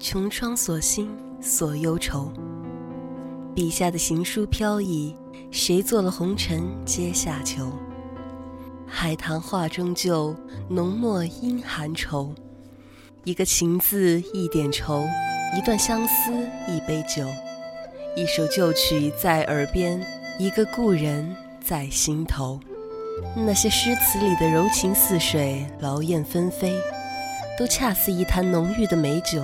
穷窗锁心锁忧愁。笔下的行书飘逸。谁做了红尘阶下囚？海棠画中旧，浓墨阴寒愁。一个情字一点愁，一段相思一杯酒，一首旧曲在耳边，一个故人在心头。那些诗词里的柔情似水，劳燕分飞，都恰似一坛浓郁的美酒。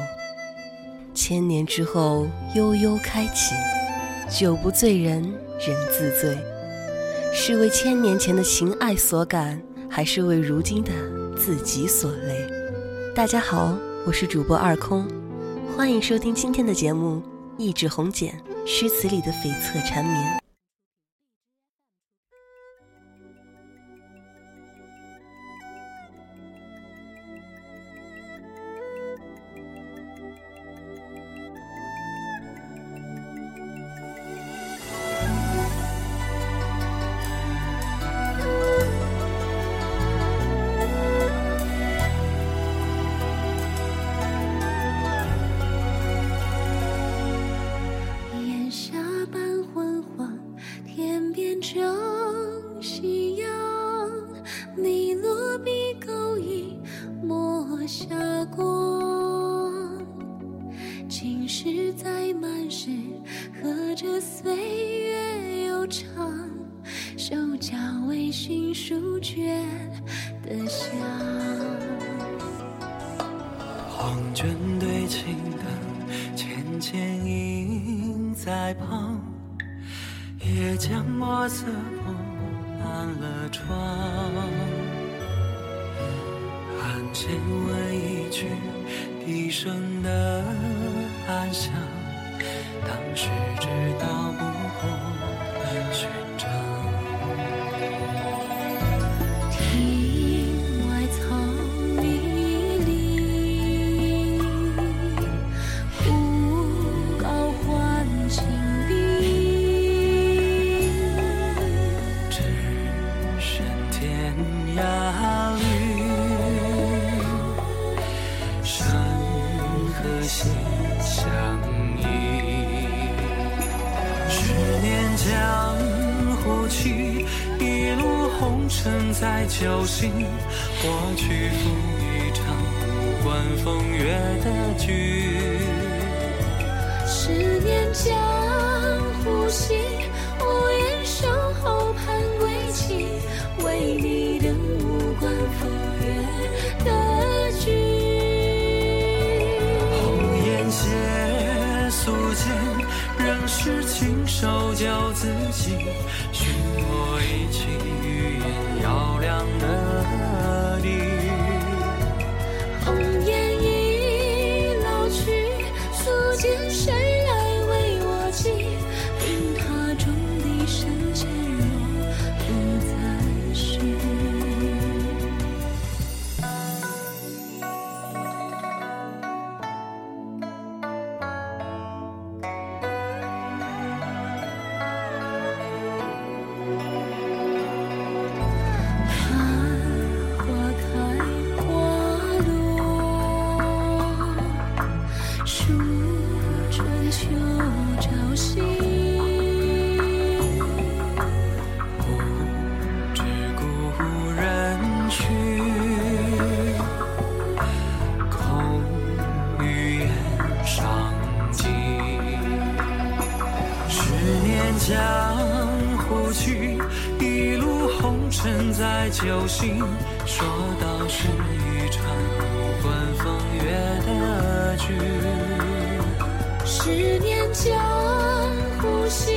千年之后，悠悠开启，酒不醉人。人自醉，是为千年前的情爱所感，还是为如今的自己所累？大家好，我是主播二空，欢迎收听今天的节目《一纸红笺》，诗词里的悱恻缠绵。心相依，十年江湖去，一路红尘在酒醒，过去赴一场无关风月的局。十年江湖兮，无言守候盼归期，为你等无关风。手教自己，上径十年江湖去一路红尘在酒醒说道是一场无关风月的剧十年江湖行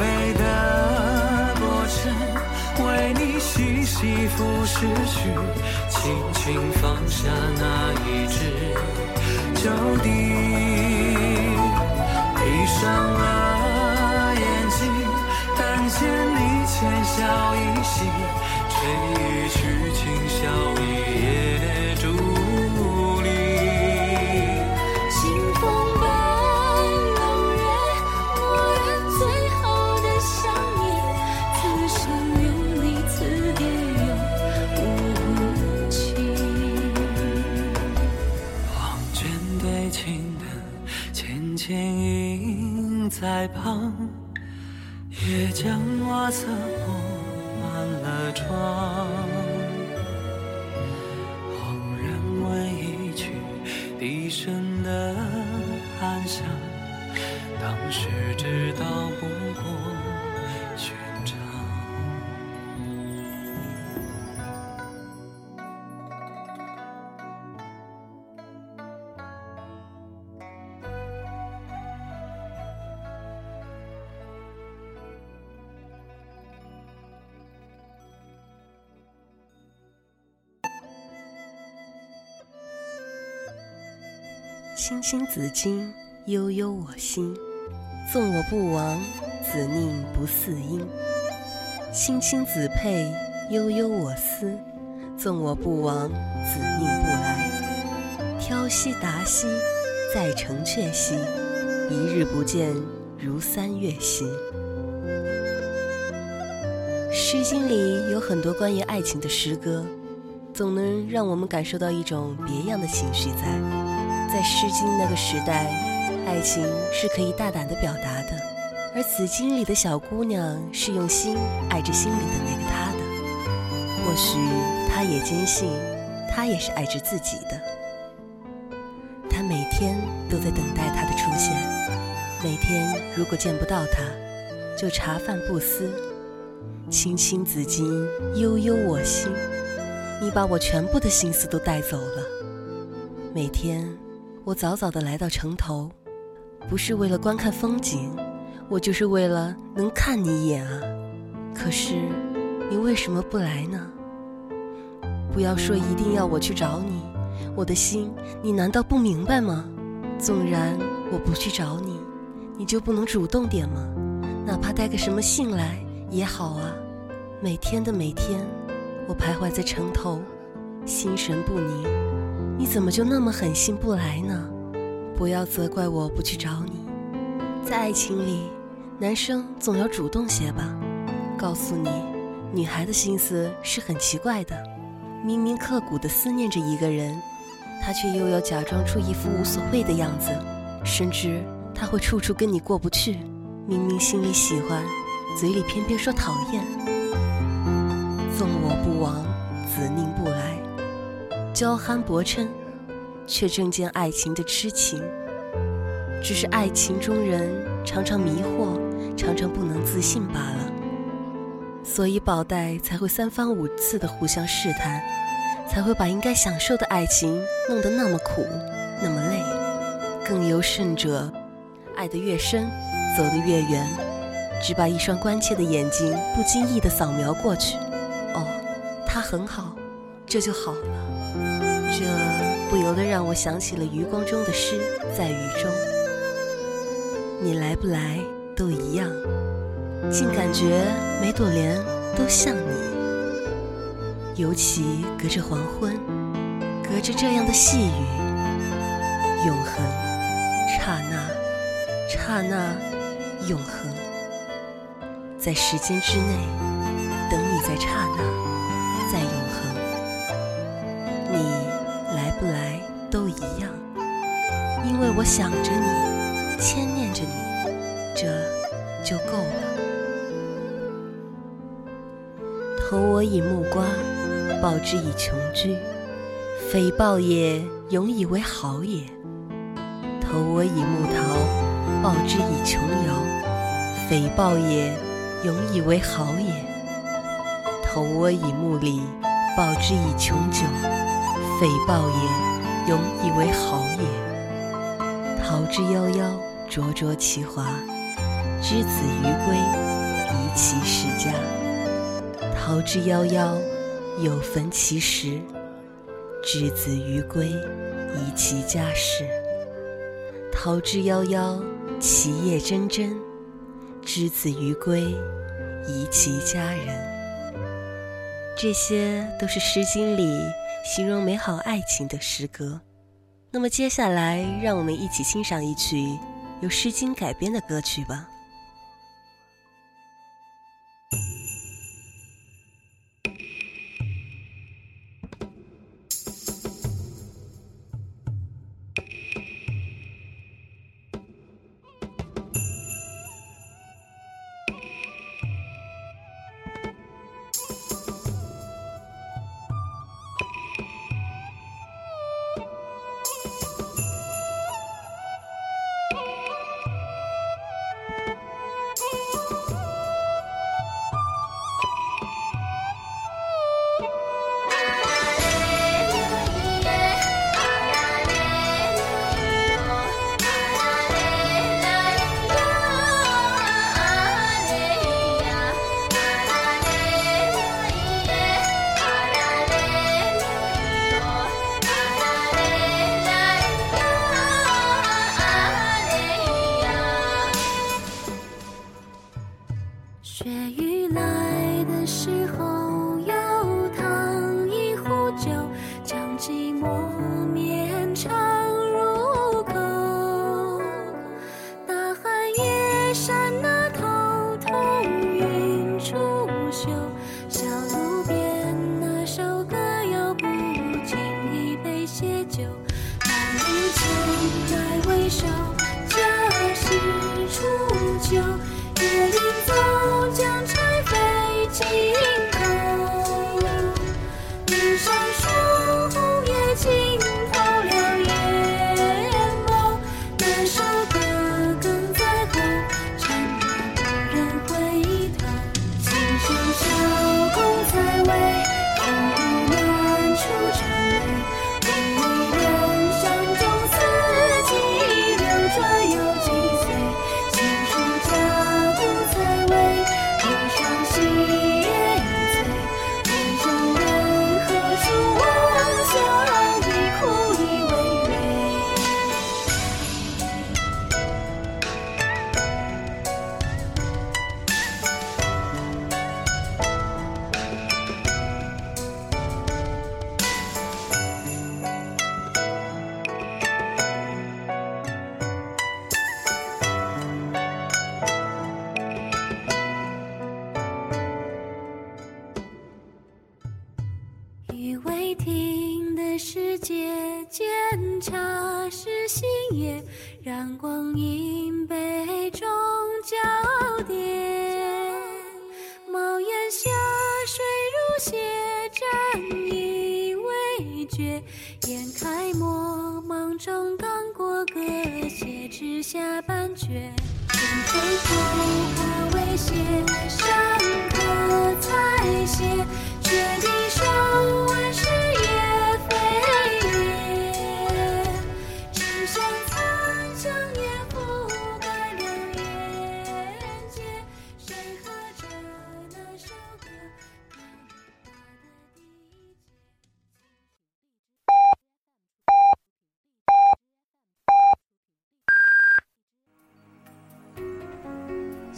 墓碑的过程，为你细细拂拭去，轻轻放下那一支旧笛，闭上了眼睛，但见你浅笑一袭，吹一曲清宵一夜。在旁，也将瓦色铺满了窗。恍然闻一曲笛声的暗响，当时知道不青青子衿，悠悠我心。纵我不亡，子宁不嗣音？青青子佩，悠悠我思。纵我不亡，子宁不来？挑兮达兮，在城阙兮。一日不见，如三月兮。《诗经》里有很多关于爱情的诗歌，总能让我们感受到一种别样的情绪在。在《诗经》那个时代，爱情是可以大胆的表达的，而《紫经》里的小姑娘是用心爱着心里的那个他的。或许她也坚信，他也是爱着自己的。她每天都在等待他的出现，每天如果见不到他，就茶饭不思。青青子衿，悠悠我心。你把我全部的心思都带走了。每天，我早早的来到城头，不是为了观看风景，我就是为了能看你一眼啊。可是，你为什么不来呢？不要说一定要我去找你，我的心，你难道不明白吗？纵然我不去找你，你就不能主动点吗？哪怕带个什么信来也好啊。每天的每天，我徘徊在城头，心神不宁。你怎么就那么狠心不来呢？不要责怪我不去找你。在爱情里，男生总要主动些吧。告诉你，女孩的心思是很奇怪的，明明刻骨的思念着一个人，她却又要假装出一副无所谓的样子，甚至她会处处跟你过不去。明明心里喜欢，嘴里偏偏说讨厌。纵我不亡，子宁？娇憨薄嗔，却正见爱情的痴情。只是爱情中人常常迷惑，常常不能自信罢了。所以宝黛才会三番五次的互相试探，才会把应该享受的爱情弄得那么苦，那么累。更尤甚者，爱得越深，走得越远，只把一双关切的眼睛不经意的扫描过去。哦，他很好，这就好了。这不由得让我想起了余光中的诗，在雨中。你来不来都一样，竟感觉每朵莲都像你。尤其隔着黄昏，隔着这样的细雨，永恒，刹那，刹那，永恒，在时间之内，等你在刹那，我想着你，牵念着你，这就够了。投我以木瓜，报之以琼琚。匪报也，永以为好也。投我以木桃，报之以琼瑶。匪报也，永以为好也。投我以木李，报之以琼酒。匪报也，永以为好也。之夭夭，灼灼其华。之子于归，宜其室家。桃之夭夭，有逢其实；之子于归，宜其家室。桃之夭夭，其叶蓁蓁；之子于归，宜其家人。这些都是《诗经》里形容美好爱情的诗歌。那么接下来，让我们一起欣赏一曲由《诗经》改编的歌曲吧。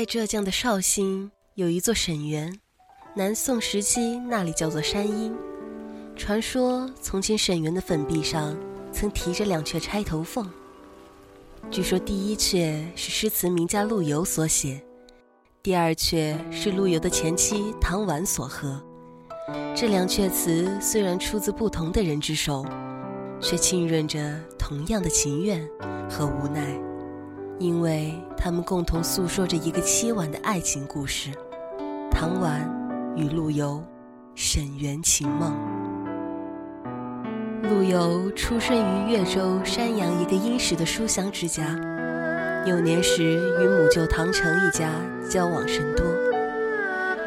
在浙江的绍兴有一座沈园，南宋时期那里叫做山阴。传说从前沈园的粉壁上曾题着两阙钗头凤。据说第一阙是诗词名家陆游所写，第二阙是陆游的前妻唐婉所和。这两阙词虽然出自不同的人之手，却浸润着同样的情愿和无奈。因为他们共同诉说着一个凄婉的爱情故事，唐婉与陆游，沈园情梦。陆游出生于越州山阳一个殷实的书香之家，幼年时与母舅唐成一家交往甚多。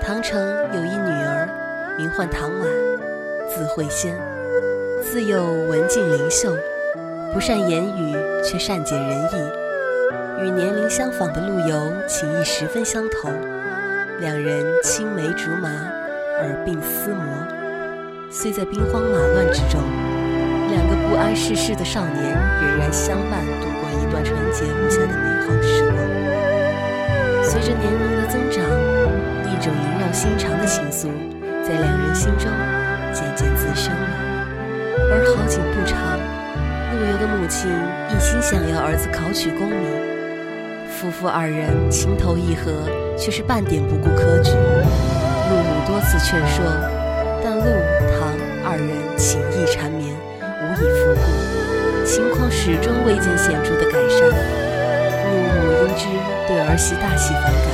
唐成有一女儿，名唤唐婉，字慧仙，自幼文静灵秀，不善言语，却善解人意。与年龄相仿的陆游情意十分相投，两人青梅竹马，耳鬓厮磨。虽在兵荒马乱之中，两个不谙世事的少年仍然相伴度过一段纯洁无瑕的美好时光。随着年龄的增长，一种萦绕心肠的情愫在两人心中渐渐滋生了。而好景不长，陆游的母亲一心想要儿子考取功名。夫妇二人情投意合，却是半点不顾科举。陆母多次劝说，但陆唐二人情意缠绵，无以复顾，情况始终未见显著的改善。陆母因之对儿媳大喜反感，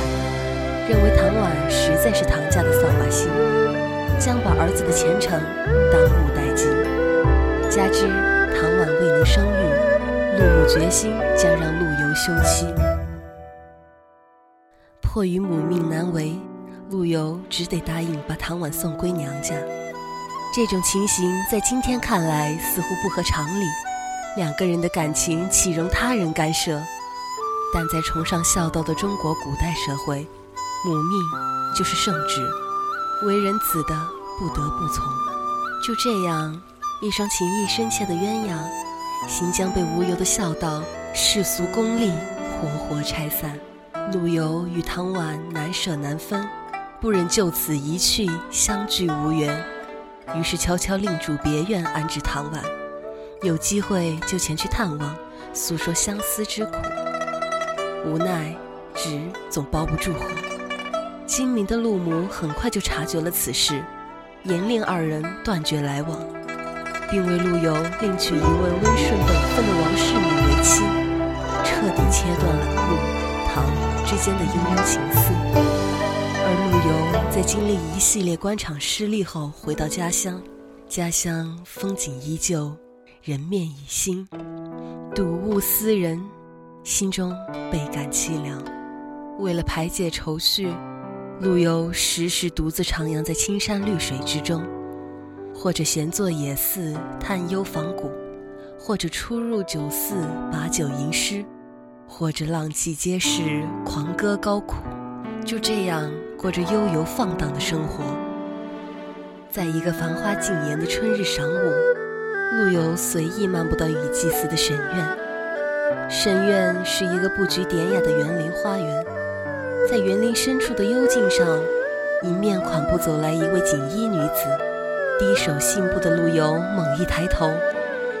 认为唐婉实在是唐家的扫把星，将把儿子的前程当务殆尽。加之唐婉未能生育，陆母决心将让陆游休妻。迫于母命难违，陆游只得答应把唐婉送归娘家。这种情形在今天看来似乎不合常理，两个人的感情岂容他人干涉？但在崇尚孝道的中国古代社会，母命就是圣旨，为人子的不得不从。就这样，一双情谊深切的鸳鸯，行将被无由的孝道、世俗功利活活拆散。陆游与唐婉难舍难分，不忍就此一去相聚无缘，于是悄悄另住别院安置唐婉。有机会就前去探望，诉说相思之苦。无奈纸总包不住火，精明的陆母很快就察觉了此事，严令二人断绝来往。并为陆游另娶一位温顺本分的王氏女为妻，彻底切断了陆唐之间的悠悠情思。而陆游在经历一系列官场失利后，回到家乡，家乡风景依旧，人面已新，睹物思人，心中倍感凄凉。为了排解愁绪，陆游时时独自徜徉在青山绿水之中，或者闲坐野寺探幽访古，或者出入酒肆把酒吟诗，或者浪迹街市狂歌高苦，就这样过着悠游放荡的生活。在一个繁花竞妍的春日晌午，陆游随意漫步到雨季寺的神院。神院是一个布局典雅的园林花园。在园林深处的幽径上，迎面款步走来一位锦衣女子，低手信步的陆游猛一抬头，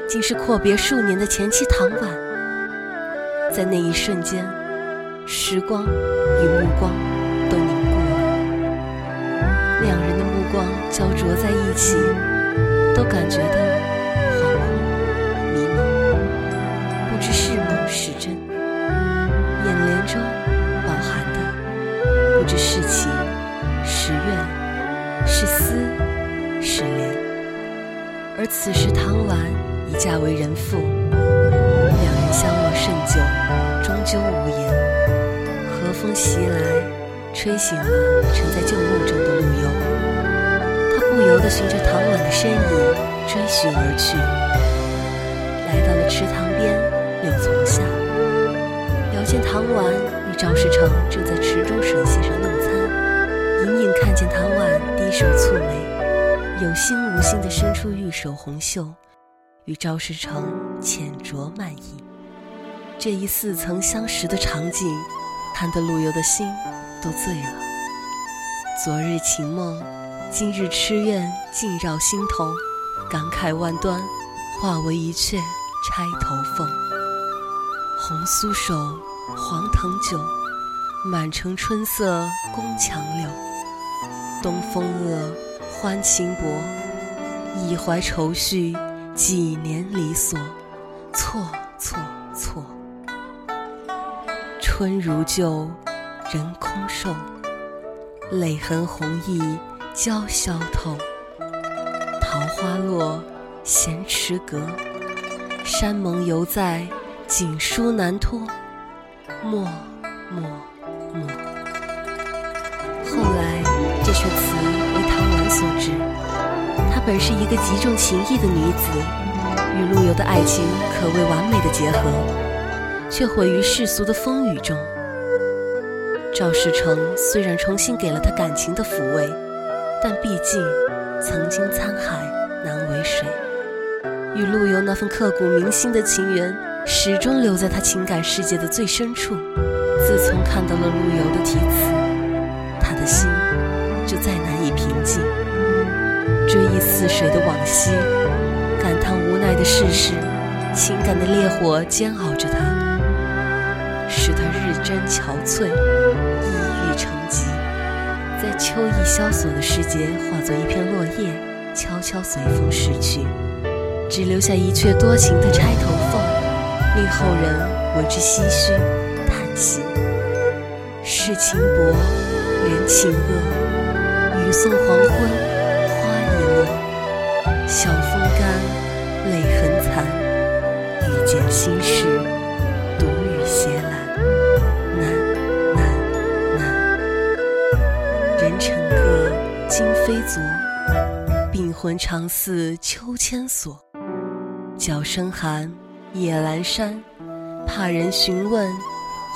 竟是阔别数年的前妻唐婉。在那一瞬间，时光与目光都凝固了，两人的目光焦灼在一起，都感觉到恍惚迷茫，不知是梦是真，眼帘中。饱含的，不知是情，是怨，是思，是怜。而此时唐婉已嫁为人妇，两人相望甚久，无言。和风袭来，吹醒了沉在旧梦中的陆游。他不由得循着唐婉的身影追寻而去，来到了池塘边柳丛下，遥见唐婉与。赵世成正在池中水榭上用餐，隐隐看见唐婉低首蹙眉，有心无心地伸出玉手红袖，与赵世成浅酌慢饮。这一似曾相识的场景，看得陆游的心都醉了。昨日情梦，今日痴怨尽绕心头，感慨万端，化为一阙钗头凤。红酥手。黄藤酒，满城春色宫墙柳。东风恶，欢情薄，一怀愁绪，几年离索，错错错。春如旧，人空瘦，泪痕红浥鲛绡透。桃花落，闲池阁，山盟犹在，锦书难托。默默默。后来，这阙词为唐婉所执。她本是一个极重情义的女子，与陆游的爱情可谓完美的结合，却毁于世俗的风雨中。赵世成虽然重新给了她感情的抚慰，但毕竟曾经沧海难为水，与陆游那份刻骨铭心的情缘。始终留在他情感世界的最深处。自从看到了陆游的题词，他的心就再难以平静。追忆似水的往昔，感叹无奈的世事，情感的烈火煎熬着他，人憔悴，抑郁成疾，在秋意萧索的时节，化作一片落叶，悄悄随风逝去，只留下一阙多情的钗头凤。令后人为之唏嘘叹息。世情薄，人情恶。雨送黄昏，花已落。晓风干，泪痕残。欲笺心事，人成各，今非昨。病魂常似秋千索。角声寒。夜阑珊，怕人询问，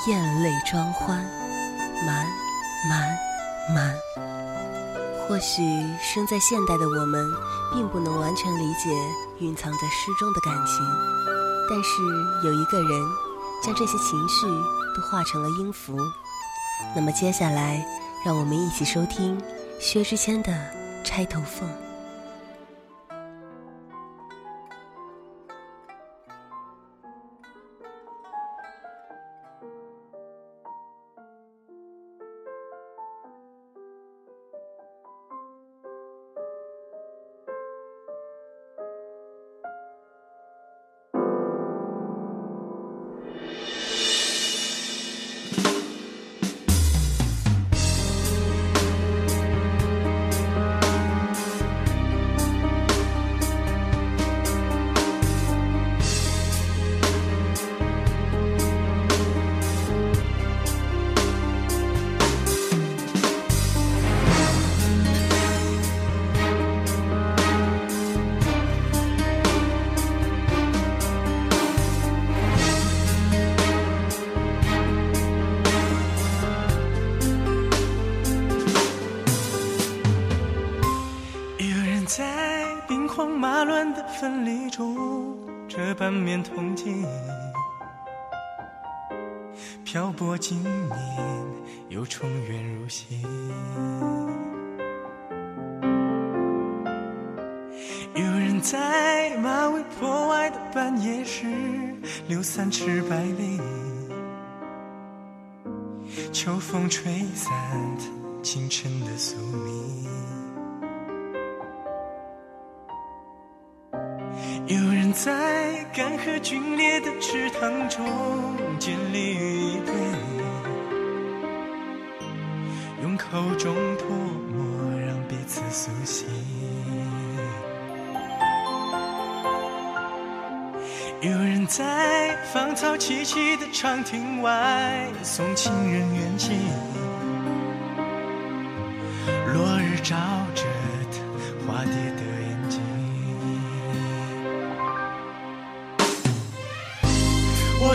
咽泪装欢，瞒瞒瞒。或许生在现代的我们，并不能完全理解蕴藏在诗中的感情，但是有一个人，将这些情绪都化成了音符。那么接下来，让我们一起收听薛之谦的《钗头凤》。乱的分离中，这半面铜镜，漂泊经年，又重圆如昔。有人在马嵬坡外的半夜时，留三尺白绫，秋风吹散清晨的宿命。有人在干涸皲裂的池塘中建立于一对，用口中唾沫让彼此苏醒。有人在芳草萋萋的长亭外送情人远行，落日照着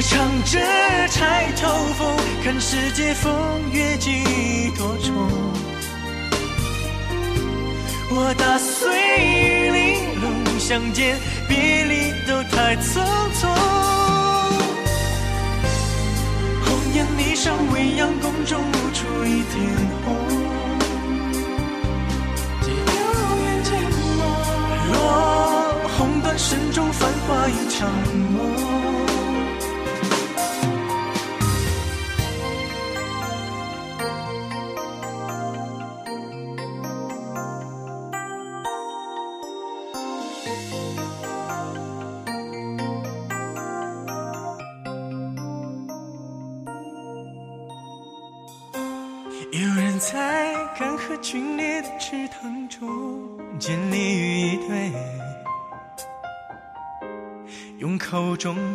我唱着钗头凤，看世界风月几多愁。我打碎玲珑，相见别离都太匆匆。红颜霓裳，未央宫中无处一点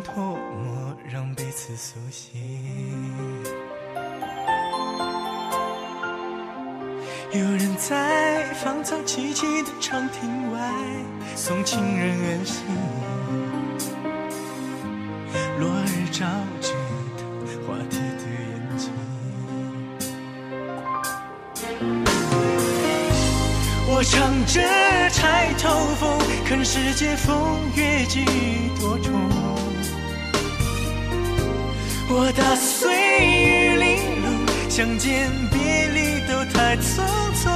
唾沫让彼此苏醒。有人在芳草萋萋的长亭外送情人远行，落日照着他化蝶的眼睛。我唱着钗头凤，看世界风月几多重。我打碎玉玲珑，相见别离都太匆匆。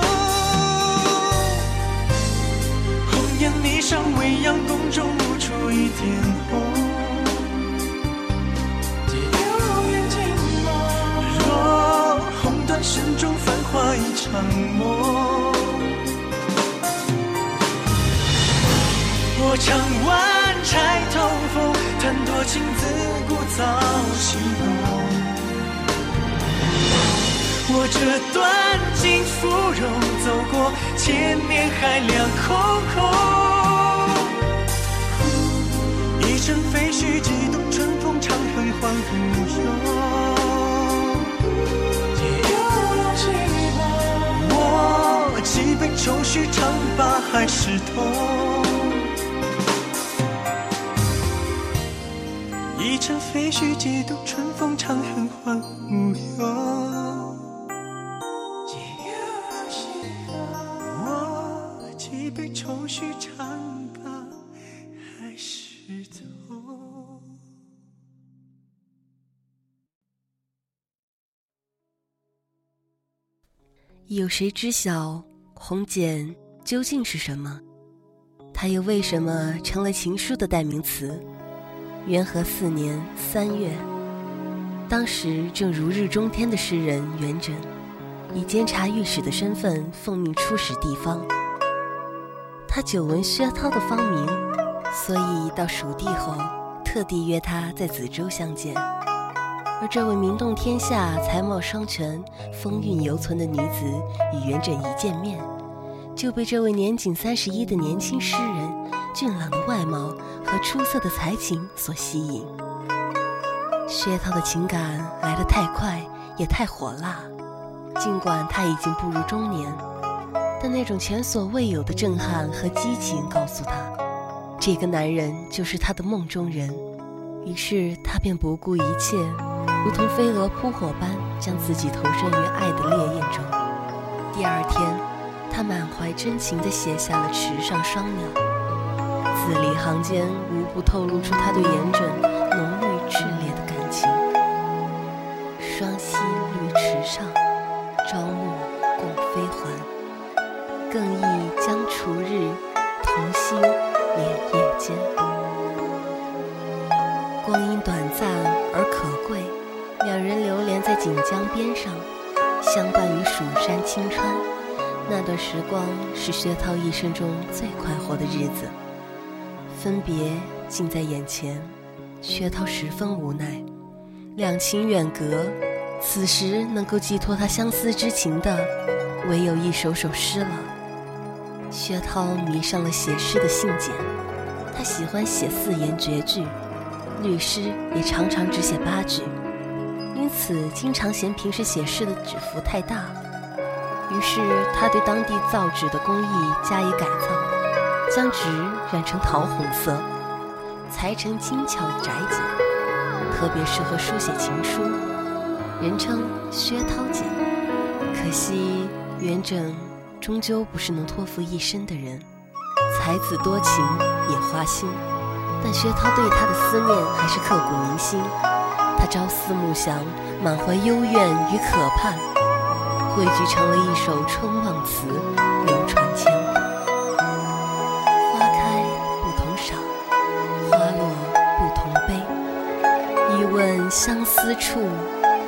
红颜霓裳，未央宫中无处一点红。若红断声中繁华一场梦。我唱完钗头凤，弹多情自早西东。我这段金芙蓉，走过千年海两空空。一阵废墟，几度春风，长恨换浮游。借幽寂寞，我几杯愁绪，长把海誓痛。一阵废墟，几度春风，长恨换无忧。借幽寂寞，我几杯愁绪，长把海誓痛。有谁知晓红茧究竟是什么？它又为什么成了情书的代名词？元和四年三月，当时正如日中天的诗人元稹，以监察御史的身份奉命出使地方。他久闻薛涛的芳名，所以到蜀地后，特地约他在梓州相见。而这位名动天下、才貌双全、风韵犹存的女子，与元稹一见面，就被这位年仅三十一的年轻诗人俊朗的外貌和出色的才情所吸引。薛涛的情感来得太快，也太火辣。尽管他已经步入中年，但那种前所未有的震撼和激情告诉他，这个男人就是他的梦中人。于是他便不顾一切，如同飞蛾扑火般将自己投身于爱的烈焰中。第二天，他满怀真情地写下了《池上双鸟》。字里行间无不透露出他对严正浓郁炽烈的感情。双溪绿池上，朝暮共飞还。更忆将除日，同心连夜间。光阴短暂而可贵，两人流连在锦江边上，相伴于蜀山青川。那段时光是薛涛一生中最快活的日子。分别近在眼前，薛涛十分无奈。两情远隔，此时能够寄托他相思之情的，唯有一首首诗了。薛涛迷上了写诗的信简，他喜欢写四言绝句。律诗也常常只写八句，因此经常嫌平时写诗的纸幅太大。于是他对当地造纸的工艺加以改造，将纸染成桃红色，裁成精巧的窄剪，特别适合书写情书，人称薛涛剪。可惜元稹终究不是能托付一生的人，才子多情也花心。但薛涛对他的思念还是刻骨铭心，他朝思暮想，满怀幽怨与渴盼，汇聚成了一首春望词，思处，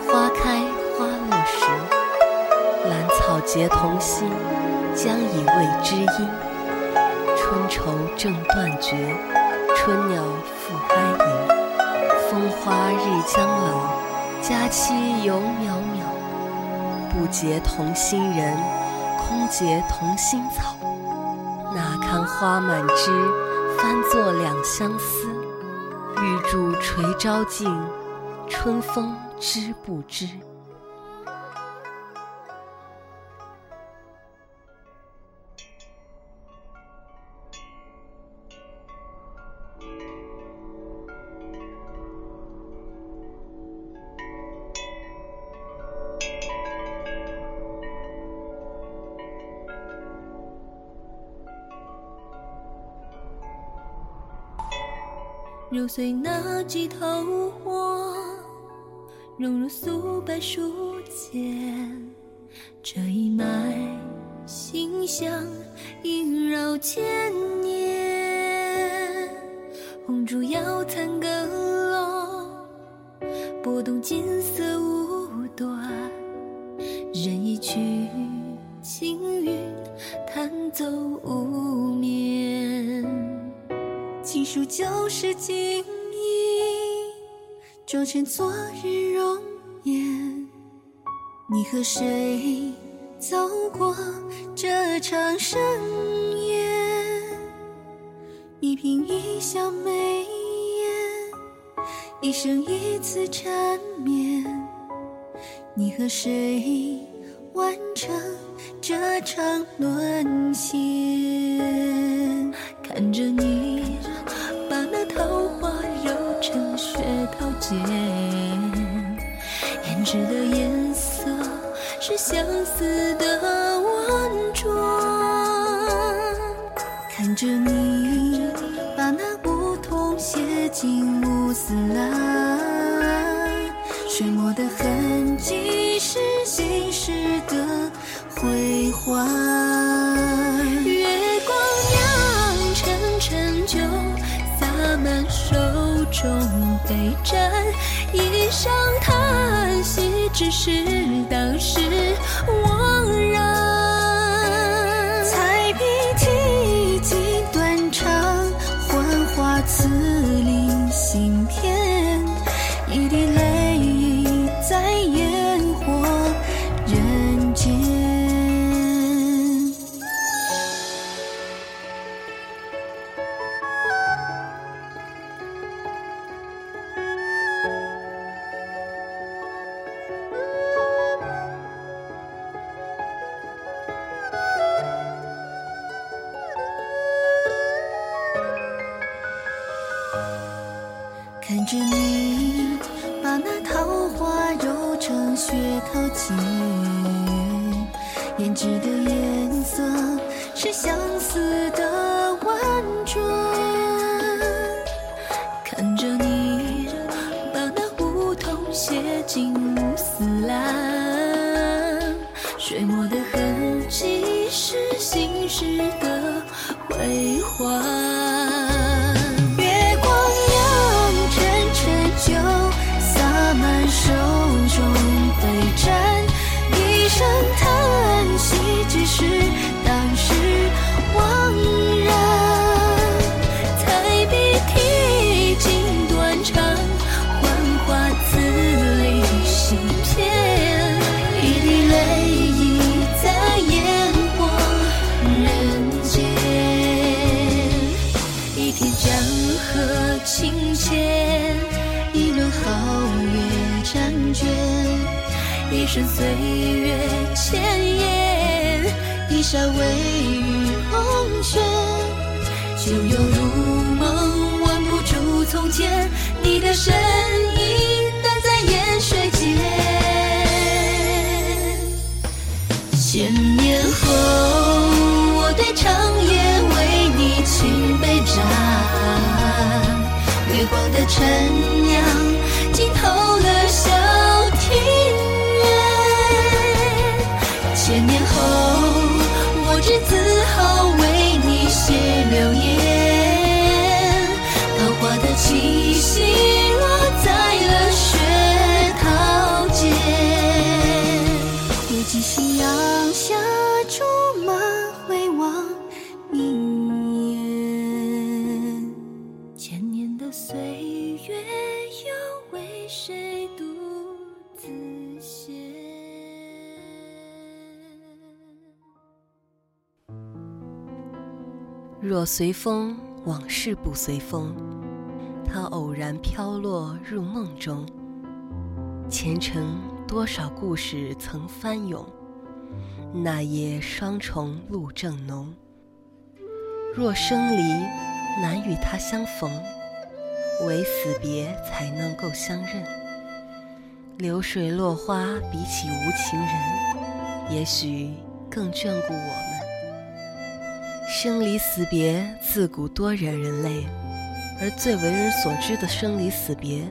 花开花落时。兰草结同心，将以慰知音。春愁正断绝。春鸟复哀吟，风花日将老，佳期犹渺渺。不结同心人，空结同心草。哪堪花满枝，翻作两相思。玉柱垂朝镜，春风知不知？揉碎那几头花，融入素白书笺，这一脉馨香萦绕千年。红烛摇残阁楼，拨动金色无端，任一曲轻韵弹奏无眠。情书旧时景意，装成昨日。你和谁走过这场盛宴？一颦一笑眉眼，一生一次缠绵。你和谁完成这场沦陷？看着你把那。桃花揉成雪桃剪，胭脂的颜色是相思的婉转。看着你把那梧桐写进乌丝兰，水墨的痕迹是心事的回环。月光酿成陈酒，洒满手中北战，一声叹息，只是当时惘然。的身影，淡在烟水间。千年后，我对长夜为你倾杯盏，月光的沉我随风，往事不随风。它偶然飘落入梦中，前程多少故事曾翻涌。那夜双重露正浓。若生离，难与他相逢，唯死别才能够相认。流水落花比起无情人，也许更眷顾我们。生离死别自古多惹人泪，而最为人所知的生离死别，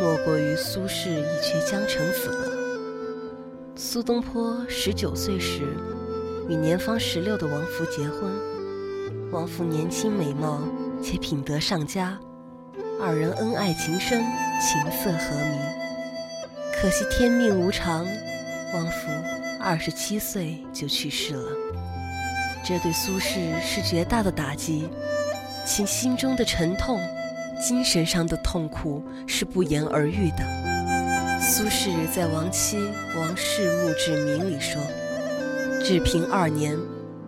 莫过于苏轼一曲江城子了。苏东坡十九岁时，与年方十六的王弗结婚。王弗年轻美貌，且品德上佳，二人恩爱情深，琴瑟和鸣。可惜天命无常，王弗二十七岁就去世了。这对苏轼是绝大的打击，其心中的沉痛，精神上的痛苦是不言而喻的。苏轼在亡妻王氏墓志铭里说：“治平二年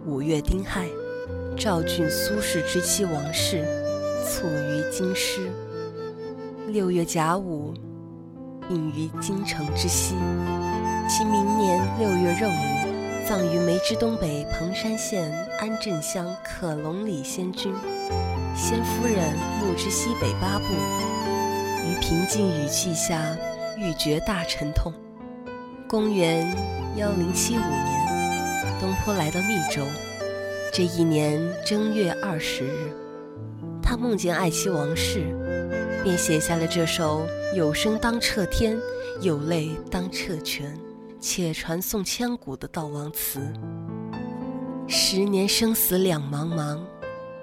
五月丁亥，赵郡苏轼之妻王氏卒于京师。六月甲午，病于京城之西。其明年六月壬午，葬于梅之东北彭山县安镇乡可隆里仙居。仙夫人墓之西北八步。于平静语气下，欲绝大沉痛。公元幺零七五年，东坡来到密州。这一年正月二十日，他梦见爱妻王氏，便写下了这首“有声当彻天，有泪当彻泉，且传颂千古”的悼亡词。十年生死两茫茫，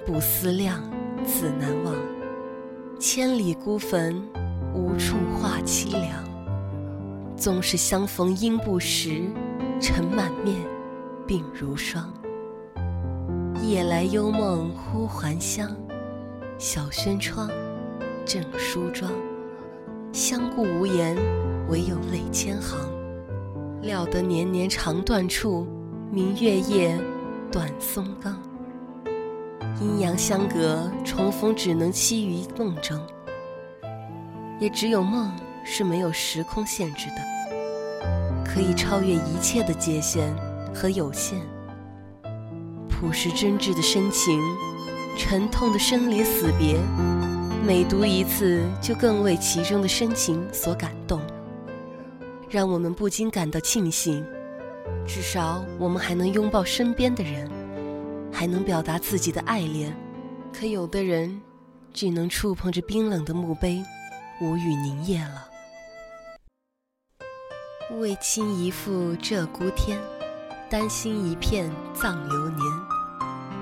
不思量，自难忘。千里孤坟，无处话凄凉。纵是相逢应不识，尘满面，鬓如霜。夜来幽梦忽还乡，小轩窗，正梳妆。相顾无言，唯有泪千行。料得年年肠断处，明月夜，短松冈。阴阳相隔，重逢只能期于梦中。也只有梦是没有时空限制的，可以超越一切的界限和有限。朴实真挚的深情，沉痛的生离死别，每读一次就更为其中的深情所感动，让我们不禁感到庆幸，至少我们还能拥抱身边的人，还能表达自己的爱恋。可有的人，只能触碰着冰冷的墓碑，无语凝噎了。为卿一副鹧鸪天，担心一片葬流年。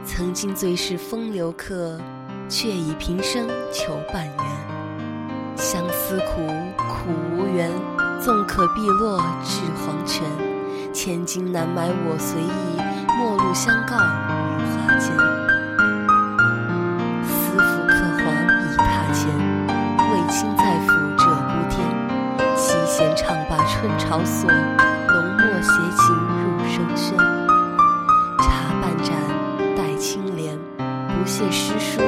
曾经最是风流客，却已平生求半缘。相思苦，苦无缘。纵可碧落至黄泉，千金难买我随意。陌路相告于花间，思妇客黄已榻前。卫青在府者孤天，七弦唱罢春潮锁，浓墨写情入深轩。茶半盏待清莲，不屑诗书。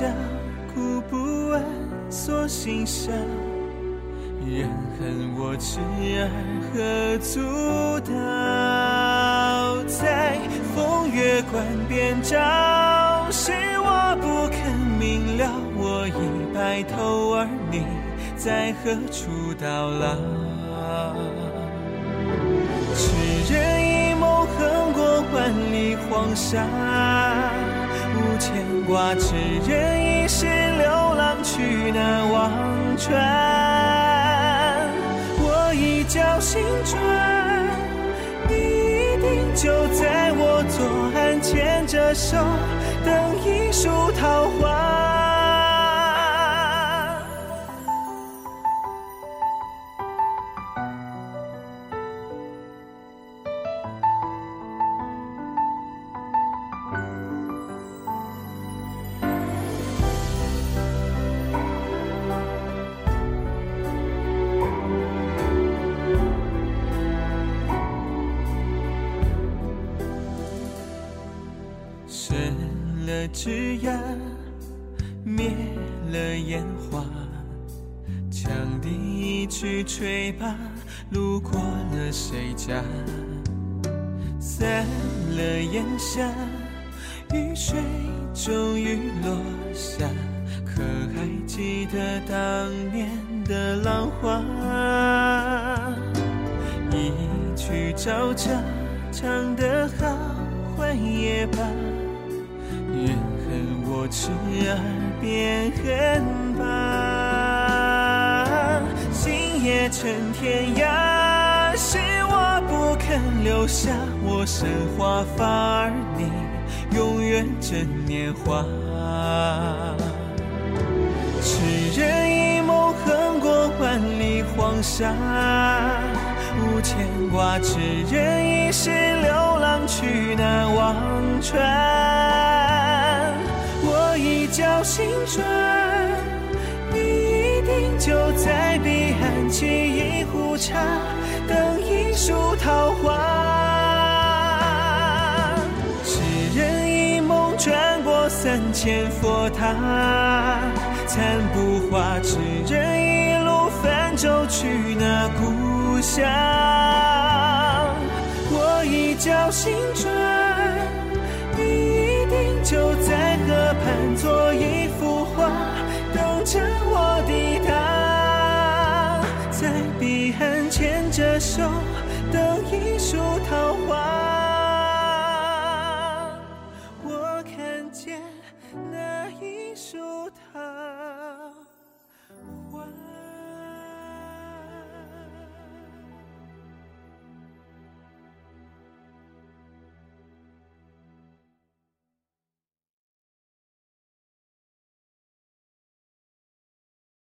家故不问所心伤怨恨我痴儿何足道在风月关边照是我不肯明了我已白头而你在何处到老？痴人一梦横过万里黄沙牵挂，只人一世流浪去那忘川。我一觉醒转，你一定就在我左岸，牵着手等一树桃花。去吹罢，路过了谁家？散了烟霞，雨水终于落下。可还记得当年的浪花？一曲朝朝，唱得好坏也罢，怨恨我痴儿变恨罢。也成天涯，是我不肯留下我生华发而你永远真年华。痴人一梦，横过万里黄沙，无牵挂；痴人一世，流浪去难忘川。我一觉醒转，你一定就在沏一壶茶，等一树桃花。痴人一梦，转过三千佛塔。残不化，痴人一路泛舟去那故乡。我一觉醒转，你一定就在河畔做一手等一束桃花，我看见那一束桃花。